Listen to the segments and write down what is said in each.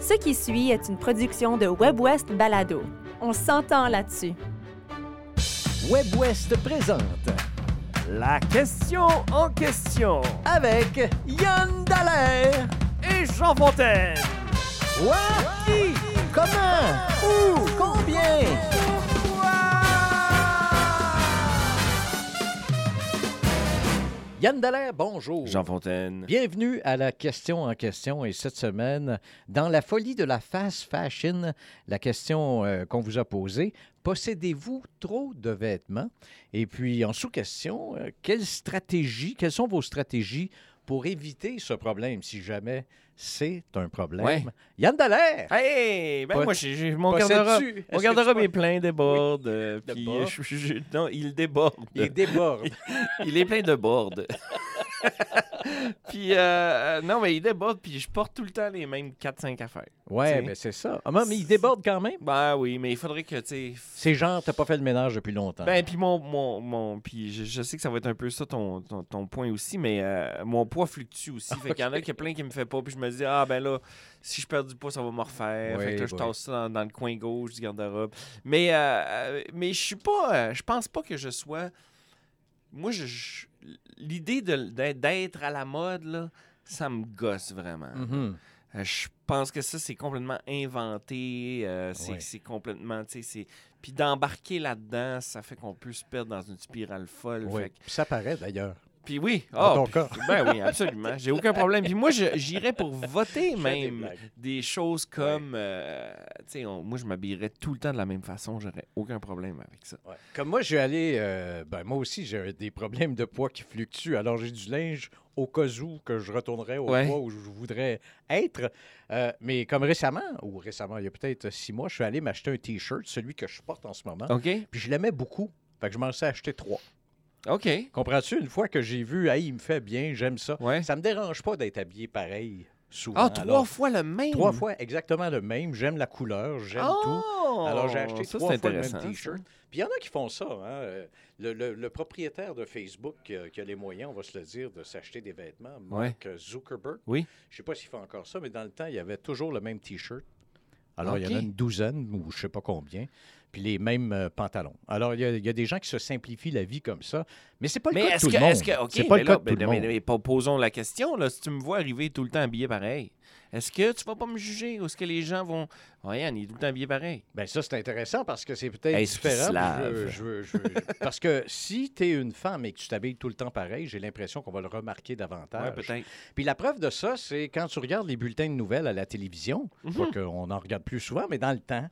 Ce qui suit est une production de WebWest Balado. On s'entend là-dessus. WebWest présente La question en question avec Yann Dallaire. et Jean Fontaine. Quoi? Qui? Comment? Où? Combien? Yann Dallaire, bonjour. Jean Fontaine. Bienvenue à la question en question et cette semaine, dans la folie de la fast fashion, la question euh, qu'on vous a posée, possédez-vous trop de vêtements? Et puis en sous-question, euh, quelle stratégie, quelles sont vos stratégies pour éviter ce problème si jamais c'est un problème? Ouais. Yann Dallaire! Hey, ben moi, j'ai, mon garde-robe, mon tu est plein de bords. euh, euh, non, il déborde. Il déborde. Il est plein de bords. puis, euh, euh, non, mais il déborde, puis je porte tout le temps les mêmes 4-5 affaires. Ouais, T'sais. mais c'est ça. Ah, mais il déborde quand même? Ben oui, mais il faudrait que, tu sais... C'est genre, t'as pas fait le ménage depuis longtemps. Ben, puis mon, mon, mon puis je, je sais que ça va être un peu ça ton, ton, ton point aussi, mais euh, mon poids fluctue aussi. Fait qu'il y en a qui plein qui me fait pas, puis je me dis, ah ben là, si je perds du poids, ça va me refaire. Oui, fait que là, je tasse ça dans, dans le coin gauche du garde-robe. Mais, euh, euh, mais je suis pas, je pense pas que je sois. Moi, je, je- l'idée d'être à la mode, là, ça me gosse vraiment. Mhm. Euh, Je pense que ça, c'est complètement inventé. euh, c'est Ouais. complètement. Puis d'embarquer là-dedans, ça fait qu'on peut se perdre dans une spirale folle. Oui. Fait que- Puis ça paraît d'ailleurs. Puis oui. Ah, ton puis- cas. ben oui, absolument. J'ai aucun problème. Puis moi, j'irais pour voter des même des choses comme. euh, tu sais, moi, je m'habillerais tout le temps de la même façon. J'aurais aucun problème avec ça. Ouais. Comme moi, je suis allé. euh, ben, moi aussi, j'ai des problèmes de poids qui fluctuent. Alors, j'ai du linge au cas où que je retournerais au Ouais. poids où je voudrais être. Euh, mais comme récemment, ou récemment, il y a peut-être six mois, je suis allé m'acheter un T-shirt, celui que je porte en ce moment. OK? Puis je l'aimais beaucoup. Fait que je m'en suis acheté trois. OK. Comprends-tu? Une fois que j'ai vu, hey, il me fait bien, j'aime ça. Ouais. Ça me dérange pas d'être habillé pareil souvent. Ah, trois Alors, fois le même? Trois fois exactement le même. J'aime la couleur, j'aime tout. Oh! Alors, j'ai acheté Ça, trois fois le même T-shirt. Puis il y en a qui font ça. hein. Euh, Le, le- le propriétaire de Facebook qui a, qui a les moyens, on va se le dire, de s'acheter des vêtements, Mark Zuckerberg. Oui. Je sais pas s'il fait encore ça, mais dans le temps, il y avait toujours le même T-shirt. Alors, il y en a une douzaine ou je sais pas combien. Puis les mêmes euh, pantalons. Alors, il y, a, il y a des gens qui se simplifient la vie comme ça. Mais c'est pas le Mais cas de tout que, le monde. est-ce que, ok, c'est pas mais le là, cas de tout le mais- monde. mais po- posons la question là. Si tu me vois arriver tout le temps habillé pareil, est-ce que tu vas pas me juger ou est-ce que les gens vont, Yann, il est tout le temps habillé pareil. Ben ça, c'est intéressant parce que c'est peut-être différent. Je veux- je veux- je veux- parce que si tu es une femme et que tu t'habilles tout le temps pareil, j'ai l'impression qu'on va le remarquer davantage. Ouais, peut-être. Puis la preuve de ça, c'est quand tu regardes les bulletins de nouvelles à la télévision, Mhm. pas qu'on en regarde plus souvent, mais dans le temps,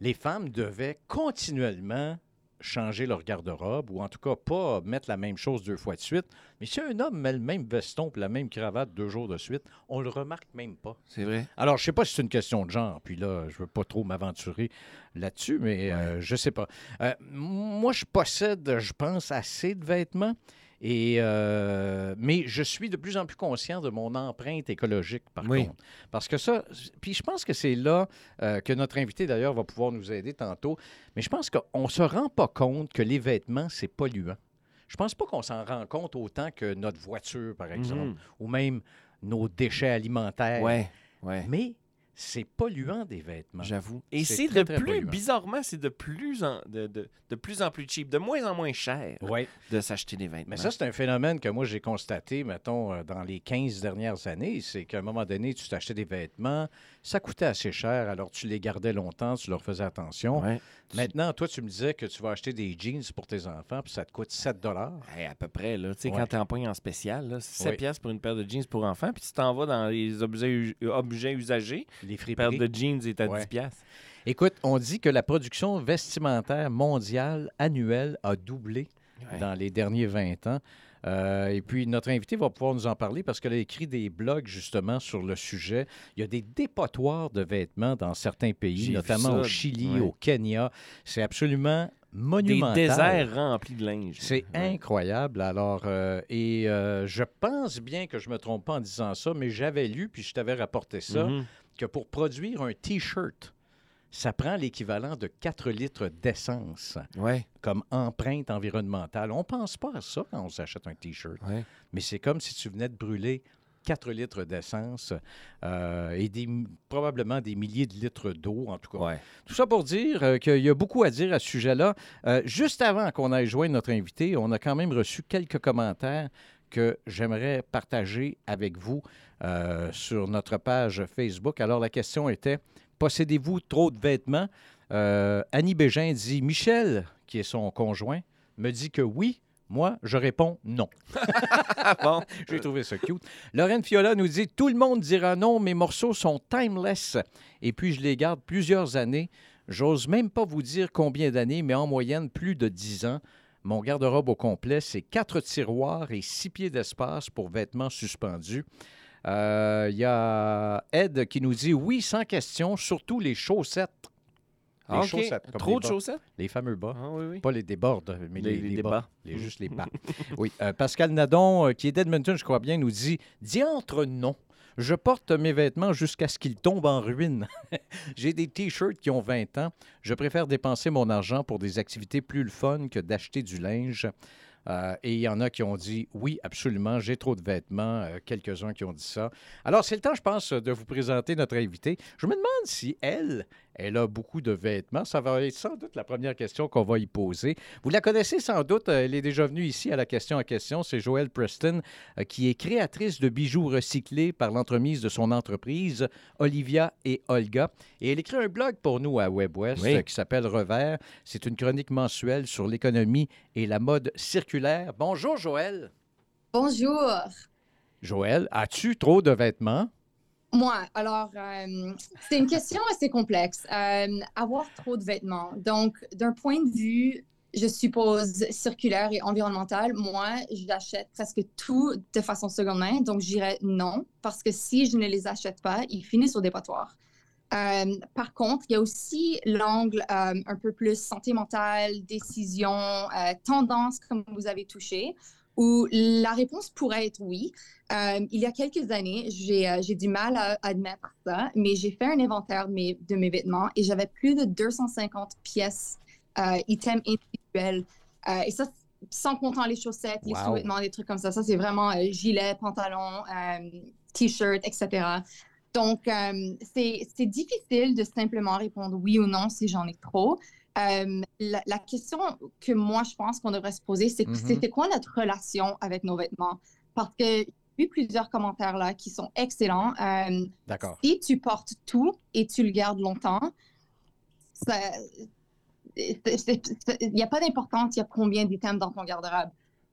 les femmes devaient continuellement changer leur garde-robe ou en tout cas pas mettre la même chose deux fois de suite. Mais si un homme met le même veston et la même cravate deux jours de suite, on le remarque même pas. C'est vrai. Alors, je sais pas si c'est une question de genre, puis là, je veux pas trop m'aventurer là-dessus, mais euh, je sais pas. Euh, moi, je possède, je pense, assez de vêtements, et, euh, mais je suis de plus en plus conscient de mon empreinte écologique, par Oui. contre. Parce que ça, puis je pense que c'est là euh, que notre invité, d'ailleurs, va pouvoir nous aider tantôt, mais je pense qu'on se rend pas compte que les vêtements, c'est polluant. Je pense pas qu'on s'en rend compte autant que notre voiture, par exemple, Mhm. ou même nos déchets alimentaires. Ouais, ouais. Mais c'est polluant des vêtements. J'avoue. Et C'est de très plus, polluant. bizarrement, c'est de plus en de, de- de plus en plus cheap, de moins en moins cher Oui. de s'acheter des vêtements. Mais ça, c'est un phénomène que moi, j'ai constaté, mettons, euh, dans les 15 dernières années. C'est qu'à un moment donné, tu t'achetais des vêtements, ça coûtait assez cher, alors tu les gardais longtemps, tu leur faisais attention. Ouais. Maintenant, toi, tu me disais que tu vas acheter des jeans pour tes enfants, puis ça te coûte 7 Hey, à peu près, là. Tu sais, Ouais. quand t'es en pogne en spécial, là, c'est 7 Oui. piastres pour une paire de jeans pour enfants, puis tu t'en vas dans les objets, objets usagés, Les friperies. paire de jeans est à Ouais. 10 piastres. Écoute, on dit que la production vestimentaire mondiale annuelle a doublé Ouais. dans les derniers 20 ans. Euh, et puis, notre invité va pouvoir nous en parler parce qu'elle a écrit des blogs justement sur le sujet. Il y a des dépotoirs de vêtements dans certains pays, notamment au Chili, au Kenya. C'est absolument Des monumental. déserts remplis de linge. C'est Ouais. incroyable. Alors, euh, et euh, je pense bien que je me trompe pas en disant ça, mais j'avais lu, puis je t'avais rapporté ça, Mhm. Que pour produire un T-shirt, ça prend l'équivalent de 4 litres d'essence Ouais, comme empreinte environnementale. On pense pas à ça quand on s'achète un T-shirt, ouais. mais c'est comme si tu venais de brûler 4 litres d'essence euh, et des, probablement des milliers de litres d'eau, en tout cas. Ouais. Tout ça pour dire euh, qu'il y a beaucoup à dire à ce sujet-là. Euh, juste avant qu'on aille joindre notre invité, on a quand même reçu quelques commentaires que j'aimerais partager avec vous euh, sur notre page Facebook. Alors, la question était Possédez-vous trop de vêtements? Euh, Annie Bégin dit Michel, qui est son conjoint, me dit que oui. Moi, je réponds non. Ah bon? J'ai trouvé ça cute. Lorraine Fiola nous dit Tout le monde dira non, mes morceaux sont timeless. Et puis, je les garde plusieurs années. J'ose même pas vous dire combien d'années, mais en moyenne, plus de 10 ans. Mon garde-robe au complet, c'est quatre tiroirs et six pieds d'espace pour vêtements suspendus. Euh, Il y a Ed qui nous dit oui, sans question, surtout les chaussettes. Les Ah, chaussettes, comme Trop les de chaussettes? Les fameux bas. Ah oui, oui. Pas les débordes, mais les, Les- les les bas. bas. Les, juste les bas. oui. Euh, Pascal Nadon, euh, qui est d'Edmonton, je crois bien, nous dit Diantre, non. Je porte mes vêtements jusqu'à ce qu'ils tombent en ruine. J'ai des T-shirts qui ont 20 ans. Je préfère dépenser mon argent pour des activités plus le fun que d'acheter du linge. Euh, et il y en a qui ont dit oui, absolument, j'ai trop de vêtements. Euh, Quelques-uns qui ont dit ça. Alors, c'est le temps, je pense, de vous présenter notre invitée. Je me demande si elle, elle a beaucoup de vêtements. Ça va être sans doute la première question qu'on va y poser. Vous la connaissez sans doute. euh, Elle est déjà venue ici à la question à question. C'est Joëlle Preston, qui est créatrice de bijoux recyclés par l'entremise de son entreprise, Olivia et Olga. Et elle écrit un blog pour nous à WebWest Oui. qui s'appelle Revers. C'est une chronique mensuelle sur l'économie et la mode circulaire. Bonjour, Joël. Bonjour. Joël, as-tu trop de vêtements? Moi, alors, euh, c'est une question assez complexe. Euh, avoir trop de vêtements. Donc, d'un point de vue, je suppose, circulaire et environnemental, moi, j'achète presque tout de façon seconde main. Donc, je dirais non, parce que si je ne les achète pas, ils finissent au dépotoir. Euh, par contre, il y a aussi l'angle euh, un peu plus santé mentale, décision, euh, tendance, comme vous avez touché, où la réponse pourrait être oui. Euh, il y a quelques années, j'ai du mal à admettre ça, mais j'ai fait un inventaire de mes, de mes vêtements et j'avais plus de 250 pièces, items individuels. Et ça, sans comptant les chaussettes, les Wow. sous-vêtements, des trucs comme ça. Ça, c'est vraiment gilet, pantalon, t-shirt, etc. Donc, euh, c'est difficile de simplement répondre oui ou non si j'en ai trop. Euh, la, la question que moi, je pense qu'on devrait se poser, c'est Mhm. c'était quoi notre relation avec nos vêtements? Parce que j'ai vu plusieurs commentaires là qui sont excellents. Euh, D'accord. si tu portes tout et tu le gardes longtemps, il n'y a pas d'importance, il y a combien d'items dans ton garde-robe.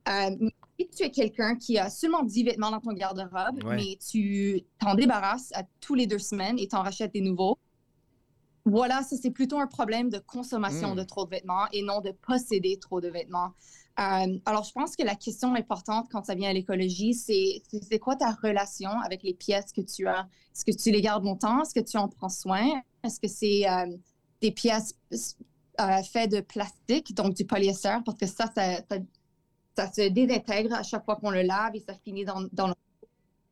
Euh, si tu es quelqu'un qui a seulement 10 vêtements dans ton garde-robe, Ouais. mais tu t'en débarrasses à tous les deux semaines et t'en rachètes des nouveaux, voilà, ça c'est plutôt un problème de consommation Mm. de trop de vêtements et non de posséder trop de vêtements. Euh, alors, je pense que la question importante quand ça vient à l'écologie, c'est c'est- c'est quoi ta relation avec les pièces que tu as? Est-ce que tu les gardes longtemps? Est-ce que tu en prends soin? Est-ce que c'est euh, des pièces euh, faites de plastique, donc du polyester, parce que ça, ça, ça, ça se désintègre à chaque fois qu'on le lave et ça finit dans, dans le...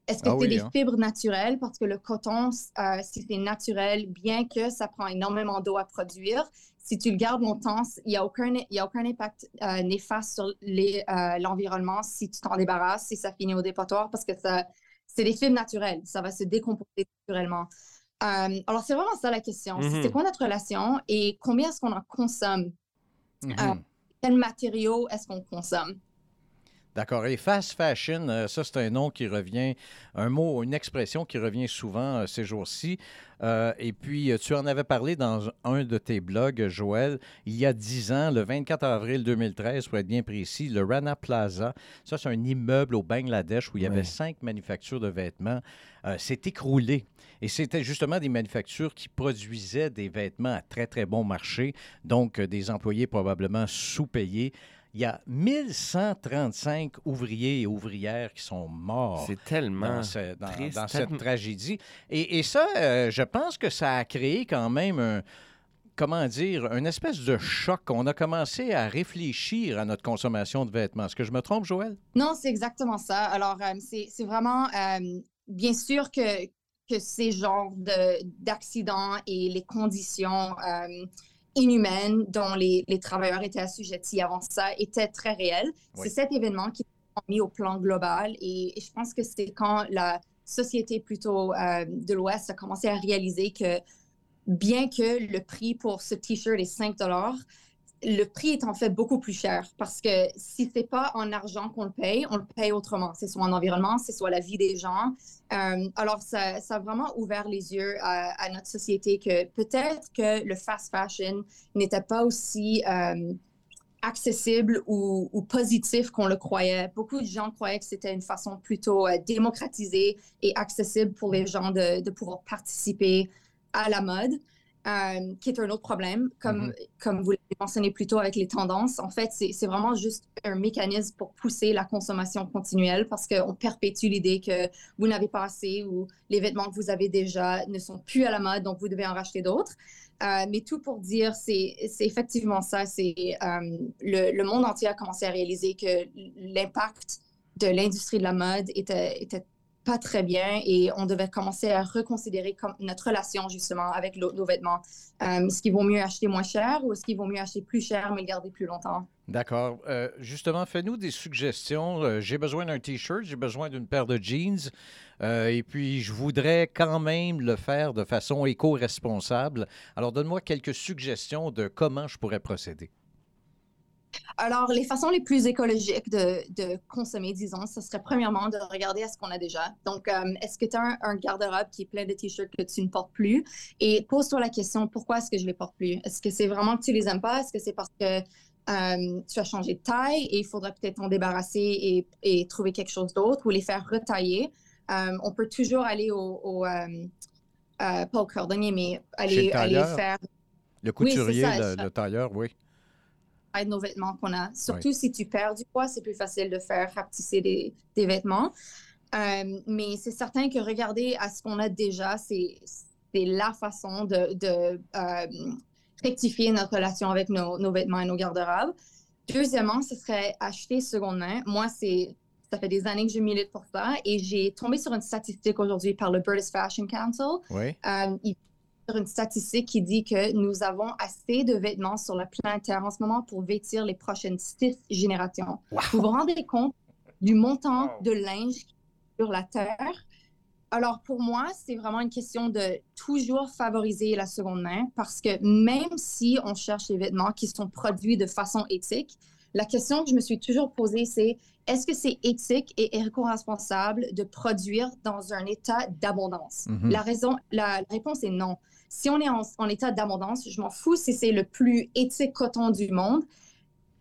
Est-ce que Ah c'est oui, des hein. fibres naturelles? Parce que le coton, euh, si c'est naturel, bien que ça prend énormément d'eau à produire, si tu le gardes longtemps, il n'y a, aucun- y a aucun impact euh, néfaste sur euh, l'environnement si tu t'en débarrasses, si ça finit au dépotoir, parce que c'est des fibres naturelles. Ça va se décomposer naturellement. Alors, c'est vraiment ça la question. Mhm. C'est quoi notre relation et combien est-ce qu'on en consomme? Mhm. Ah. Quels matériaux est-ce qu'on consomme? D'accord. Et fast fashion, euh, ça, c'est un nom qui revient, un mot, une expression qui revient souvent euh, ces jours-ci. Euh, et puis, tu en avais parlé dans un de tes blogs, Joël, il y a dix ans, le 24 avril 2013, pour être bien précis, le Rana Plaza. Ça, c'est un immeuble au Bangladesh où il y avait cinq manufactures de vêtements. euh, s'est écroulé. Et c'était justement des manufactures qui produisaient des vêtements à très, très bon marché, donc euh, des employés probablement sous-payés. Il y a 1135 ouvriers et ouvrières qui sont morts C'est tellement. dans, ce- dans- triste, dans cette tellement- tragédie. Et, et ça, euh, je pense que ça a créé quand même un, comment dire, une espèce de choc. On a commencé à réfléchir à notre consommation de vêtements. Est-ce que je me trompe, Joël? Non, c'est exactement ça. Alors, euh, c'est c'est vraiment, euh, bien sûr que, que ces genres de- d'accidents et les conditions euh, inhumaines dont les, les travailleurs étaient assujettis avant ça étaient très réels. Oui. C'est cet événement qui a mis au plan global et, et je pense que c'est quand la, société plutôt euh, de l'Ouest a commencé à réaliser que bien que le prix pour ce T-shirt est 5 le prix est en fait beaucoup plus cher parce que si c'est pas en argent qu'on le paye, on le paye autrement. C'est soit en environnement, c'est soit la vie des gens. Euh, alors, ça, ça, a vraiment ouvert les yeux à, notre société que peut-être que le fast fashion n'était pas aussi euh, accessible ou, positif qu'on le croyait. Beaucoup de gens croyaient que c'était une façon plutôt euh, démocratisée et accessible pour les gens de, de pouvoir participer à la mode. Euh, qui est un autre problème, comme, mm-hmm. comme vous l'avez mentionné plus tôt avec les tendances. En fait, c'est vraiment juste un mécanisme pour pousser la consommation continuelle parce qu'on perpétue l'idée que vous n'avez pas assez ou les vêtements que vous avez déjà ne sont plus à la mode, donc vous devez en racheter d'autres. Euh, mais tout pour dire, c'est effectivement ça. C'est euh, le, le, monde entier a commencé à réaliser que l'impact de l'industrie de la mode était, était pas très bien et on devait commencer à reconsidérer notre relation justement avec nos vêtements. Euh, est-ce qu'il vaut mieux acheter moins cher ou est-ce qu'il vaut mieux acheter plus cher mais le garder plus longtemps? D'accord. Euh, justement, fais-nous des suggestions. Euh, j'ai besoin d'un T-shirt, j'ai besoin d'une paire de jeans et puis je voudrais quand même le faire de façon éco-responsable. Alors donne-moi quelques suggestions de comment je pourrais procéder. Alors, les façons les plus écologiques de, consommer, disons, ce serait premièrement de regarder à ce qu'on a déjà. Donc, euh, est-ce que tu as un, garde-robe qui est plein de t-shirts que tu ne portes plus? Et pose-toi la question, pourquoi est-ce que je ne les porte plus? Est-ce que c'est vraiment que tu les aimes pas? Est-ce que c'est parce que euh, tu as changé de taille et il faudrait peut-être t'en débarrasser et, trouver quelque chose d'autre ou les faire retailler? Euh, on peut toujours aller au, pas au cordonnier, mais aller, aller faire... Le couturier, le tailleur, oui de nos vêtements qu'on a. Surtout si tu perds du poids, c'est plus facile de faire rapetisser des, des vêtements. Euh, mais c'est certain que regarder à ce qu'on a déjà, c'est la façon de, de euh, rectifier notre relation avec nos, nos vêtements et nos garde-robes. Deuxièmement, ce serait acheter seconde main. Moi, c'est ça fait des années que je milite pour ça et j'ai tombé sur une statistique aujourd'hui par le British Fashion Council. Oui. Euh, une statistique qui dit que nous avons assez de vêtements sur la planète Terre en ce moment pour vêtir les prochaines six générations. Vous vous rendez compte du montant de linge sur la Terre? Alors, pour moi, c'est vraiment une question de toujours favoriser la seconde main parce que même si on cherche les vêtements qui sont produits de façon éthique, la question que je me suis toujours posée, c'est est-ce que c'est éthique et éco-responsable de produire dans un état d'abondance? Mm-hmm. La raison, la réponse est non. Si on est en, état d'abondance, je m'en fous si c'est le plus éthique coton du monde.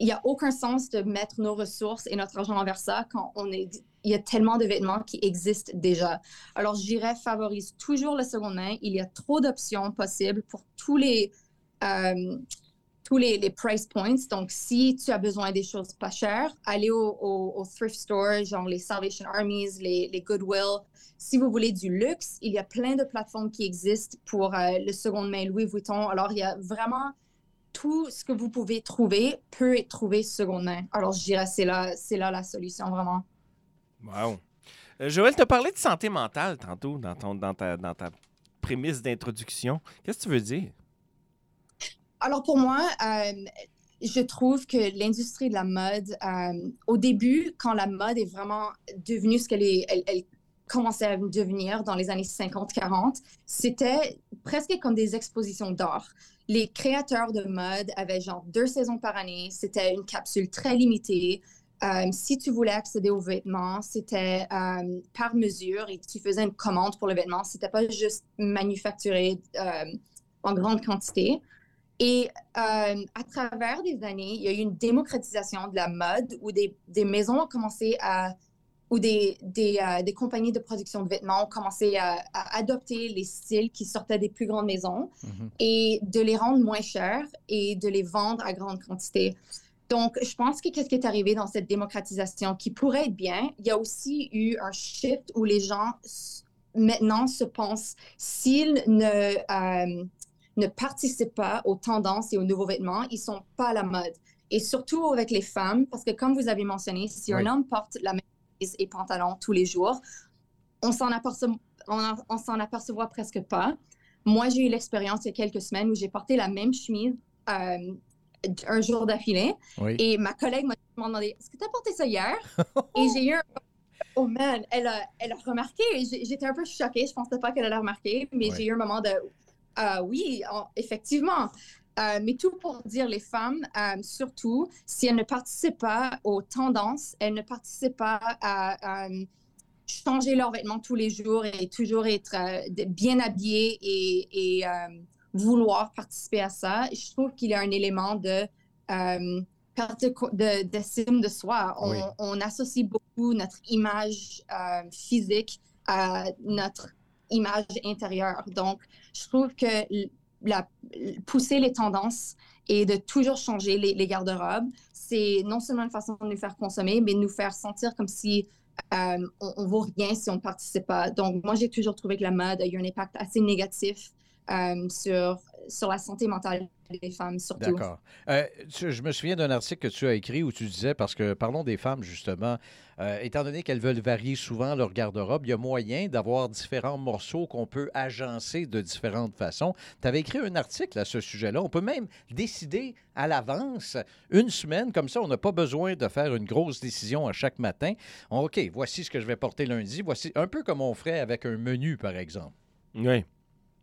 Il n'y a aucun sens de mettre nos ressources et notre argent envers ça quand on est, il y a tellement de vêtements qui existent déjà. Alors, je dirais, favorise toujours le seconde main. Il y a trop d'options possibles pour tous les, euh, tous les, price points. Donc, si tu as besoin des choses pas chères, allez au, thrift store, genre les Salvation Armies, les, Goodwill, si vous voulez du luxe, il y a plein de plateformes qui existent pour euh, le seconde main Louis Vuitton. Alors, il y a vraiment tout ce que vous pouvez trouver peut être trouvé seconde main. Alors, je dirais c'est là, c'est là la solution vraiment. Wow. Euh, Joël, tu as parlé de santé mentale tantôt dans, ton, dans, ta, dans ta prémisse d'introduction. Qu'est-ce que tu veux dire? Alors, pour moi, euh, je trouve que l'industrie de la mode, au début, quand la mode est vraiment devenue ce qu'elle est, elle commençait à devenir dans les années 50-40, c'était presque comme des expositions d'art. Les créateurs de mode avaient genre deux saisons par année. C'était une capsule très limitée. Euh, si tu voulais accéder aux vêtements, c'était euh, par mesure et tu faisais une commande pour le vêtement. C'était pas juste manufacturé euh, en grande quantité. Et à travers des années, il y a eu une démocratisation de la mode où des, des maisons ont commencé à où des, des, euh, des, compagnies de production de vêtements ont commencé à, adopter les styles qui sortaient des plus grandes maisons mhm. et de les rendre moins chers et de les vendre à grande quantité. Donc, je pense que qu'est-ce qui est arrivé dans cette démocratisation qui pourrait être bien, il y a aussi eu un shift où les gens maintenant se pensent s'ils ne, euh, ne participent pas aux tendances et aux nouveaux vêtements, ils sont pas à la mode. Et surtout avec les femmes, parce que comme vous avez mentionné, si un homme porte la même et pantalons tous les jours. On s'en aperçoit, on, s'en apercevoir presque pas. Moi, j'ai eu l'expérience il y a quelques semaines où j'ai porté la même chemise euh, un jour d'affilée. Et ma collègue m'a demandé Est-ce que tu as porté ça hier Et j'ai eu oh man, elle a, elle a remarqué. J'étais un peu choquée. Je pensais pas qu'elle allait remarquer, mais j'ai eu un moment de, Ah oui, en- effectivement. Euh, mais tout pour dire, les femmes, euh, surtout, si elles ne participent pas aux tendances, elles ne participent pas à, euh, changer leurs vêtements tous les jours et toujours être euh, bien habillées et, et, euh, vouloir participer à ça, je trouve qu'il y a un élément de euh, perte de de- d'estime de, soi. On, Oui. on associe beaucoup notre image euh, physique à notre image intérieure. Donc, je trouve que la, pousser les tendances et de toujours changer les, les garde-robes, c'est non seulement une façon de nous faire consommer, mais de nous faire sentir comme si euh, on, on vaut rien si on ne participe pas. Donc, moi, j'ai toujours trouvé que la mode a eu un impact assez négatif euh, sur, sur la santé mentale des femmes, surtout. D'accord. Euh, je me souviens d'un article que tu as écrit où tu disais, parce que parlons des femmes justement, euh, étant donné qu'elles veulent varier souvent leur garde-robe, il y a moyen d'avoir différents morceaux qu'on peut agencer de différentes façons. Tu avais écrit un article à ce sujet-là. On peut même décider à l'avance, une semaine, comme ça, on n'a pas besoin de faire une grosse décision à chaque matin. OK, voici ce que je vais porter lundi. Voici un peu comme on ferait avec un menu, par exemple. Oui.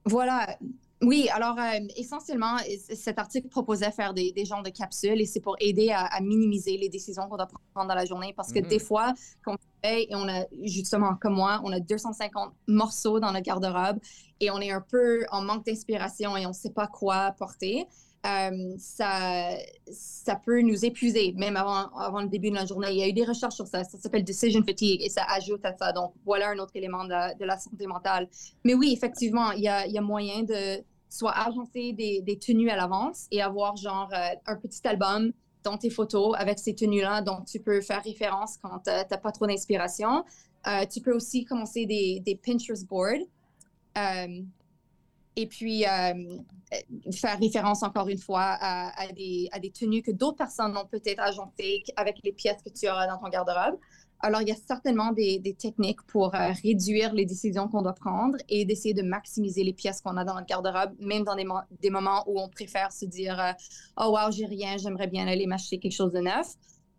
Voilà. Oui, alors euh, essentiellement, c- cet article proposait faire des, des genres de capsules et c'est pour aider à, à minimiser les décisions qu'on doit prendre dans la journée parce que des fois, quand on se réveille et on a, justement comme moi, on a 250 morceaux dans notre garde-robe et on est un peu en manque d'inspiration et on ne sait pas quoi porter, euh, ça, ça peut nous épuiser, même avant, avant le début de la journée. Il y a eu des recherches sur ça, ça s'appelle decision fatigue et ça ajoute à ça. Donc, voilà un autre élément de, la- santé mentale. Mais oui, effectivement, il y a, y a moyen de soit agencer des, tenues à l'avance et avoir genre euh, un petit album dans tes photos avec ces tenues-là dont tu peux faire référence quand tu n'as pas trop d'inspiration. Euh, tu peux aussi commencer des, Pinterest boards. Euh, et puis, euh, faire référence encore une fois à, des, tenues que d'autres personnes ont peut-être agencées avec les pièces que tu auras dans ton garde-robe. Alors, il y a certainement des, techniques pour euh, réduire les décisions qu'on doit prendre et d'essayer de maximiser les pièces qu'on a dans notre garde-robe, même dans des, mo- des moments où on préfère se dire euh, Oh, wow, j'ai rien, j'aimerais bien aller m'acheter quelque chose de neuf.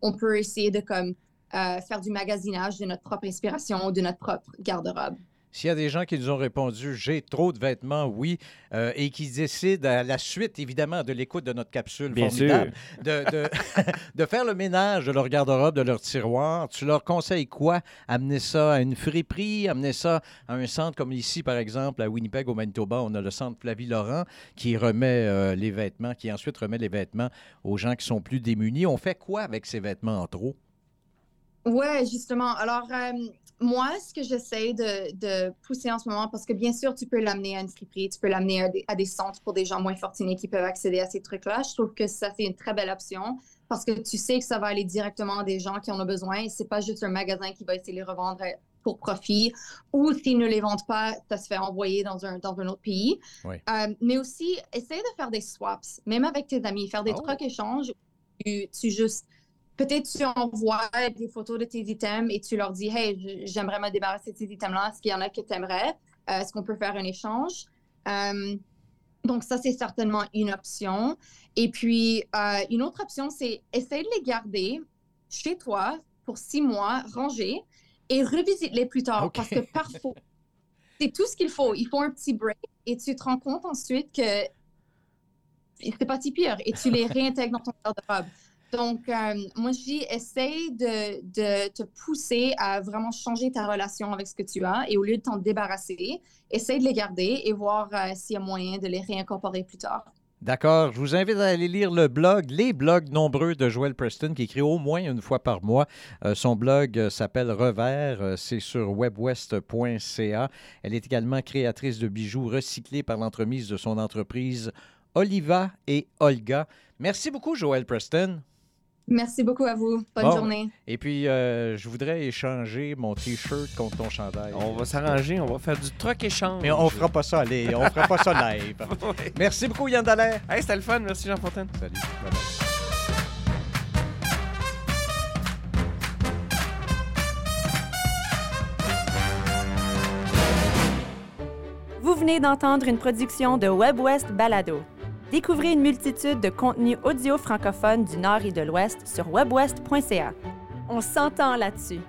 On peut essayer de comme, euh, faire du magasinage de notre propre inspiration ou de notre propre garde-robe. S'il y a des gens qui nous ont répondu j'ai trop de vêtements, oui, euh, et qui décident à la suite, évidemment, de l'écoute de notre capsule Bien formidable, de, de, de faire le ménage de leur garde-robe, de leur tiroir, tu leur conseilles quoi? Amener ça à une friperie, amener ça à un centre comme ici, par exemple, à Winnipeg, au Manitoba, on a le centre Flavie-Laurent qui remet euh, les vêtements, qui ensuite remet les vêtements aux gens qui sont plus démunis. On fait quoi avec ces vêtements en trop? Ouais, justement. Alors, euh, moi, ce que j'essaie de, de pousser en ce moment, parce que bien sûr, tu peux l'amener à une friperie, tu peux l'amener à des, à des centres pour des gens moins fortunés qui peuvent accéder à ces trucs-là. Je trouve que ça, c'est une très belle option parce que tu sais que ça va aller directement à des gens qui en ont besoin et c'est pas juste un magasin qui va essayer de les revendre pour profit ou s'ils ne les vendent pas, ça se fait envoyer dans un, dans un autre pays. Oui. Euh, mais aussi, essaye de faire des swaps, même avec tes amis, faire des Oh. trucs échanges. Tu, tu juste Peut-être tu envoies des photos de tes items et tu leur dis Hey, j'aimerais me débarrasser de ces items-là. Est-ce qu'il y en a que tu aimerais? Est-ce qu'on peut faire un échange? Euh, Donc, ça, c'est certainement une option. Et puis, euh, une autre option, c'est essayer de les garder chez toi pour six mois, rangés, et revisite-les plus tard. Parce que parfois, c'est tout ce qu'il faut. Il faut un petit break et tu te rends compte ensuite que c'est pas si pire et tu les réintègres dans ton garde-robe. Donc, euh, moi, je dis, essaye de, te pousser à vraiment changer ta relation avec ce que tu as et au lieu de t'en débarrasser, essaye de les garder et voir euh, s'il y a moyen de les réincorporer plus tard. D'accord. Je vous invite à aller lire le blog, les blogs nombreux de Joël Preston, qui écrit au moins une fois par mois. Euh, son blog s'appelle Revers. C'est sur webwest.ca. Elle est également créatrice de bijoux recyclés par l'entremise de son entreprise Oliva et Olga. Merci beaucoup, Joël Preston. Merci beaucoup à vous. Bonne Bon. journée. Et puis, euh, je voudrais échanger mon T-shirt contre ton chandail. On va s'arranger, on va faire du truc échange. Mais on fera pas ça, allez, on fera pas ça live. Merci beaucoup, Yann Dallaire. Hey, c'était le fun. Merci, Jean Fontaine. Salut. Bye-bye. Vous venez d'entendre une production de WebWest Balado. Découvrez une multitude de contenus audio francophones du Nord et de l'Ouest sur webwest.ca. On s'entend là-dessus.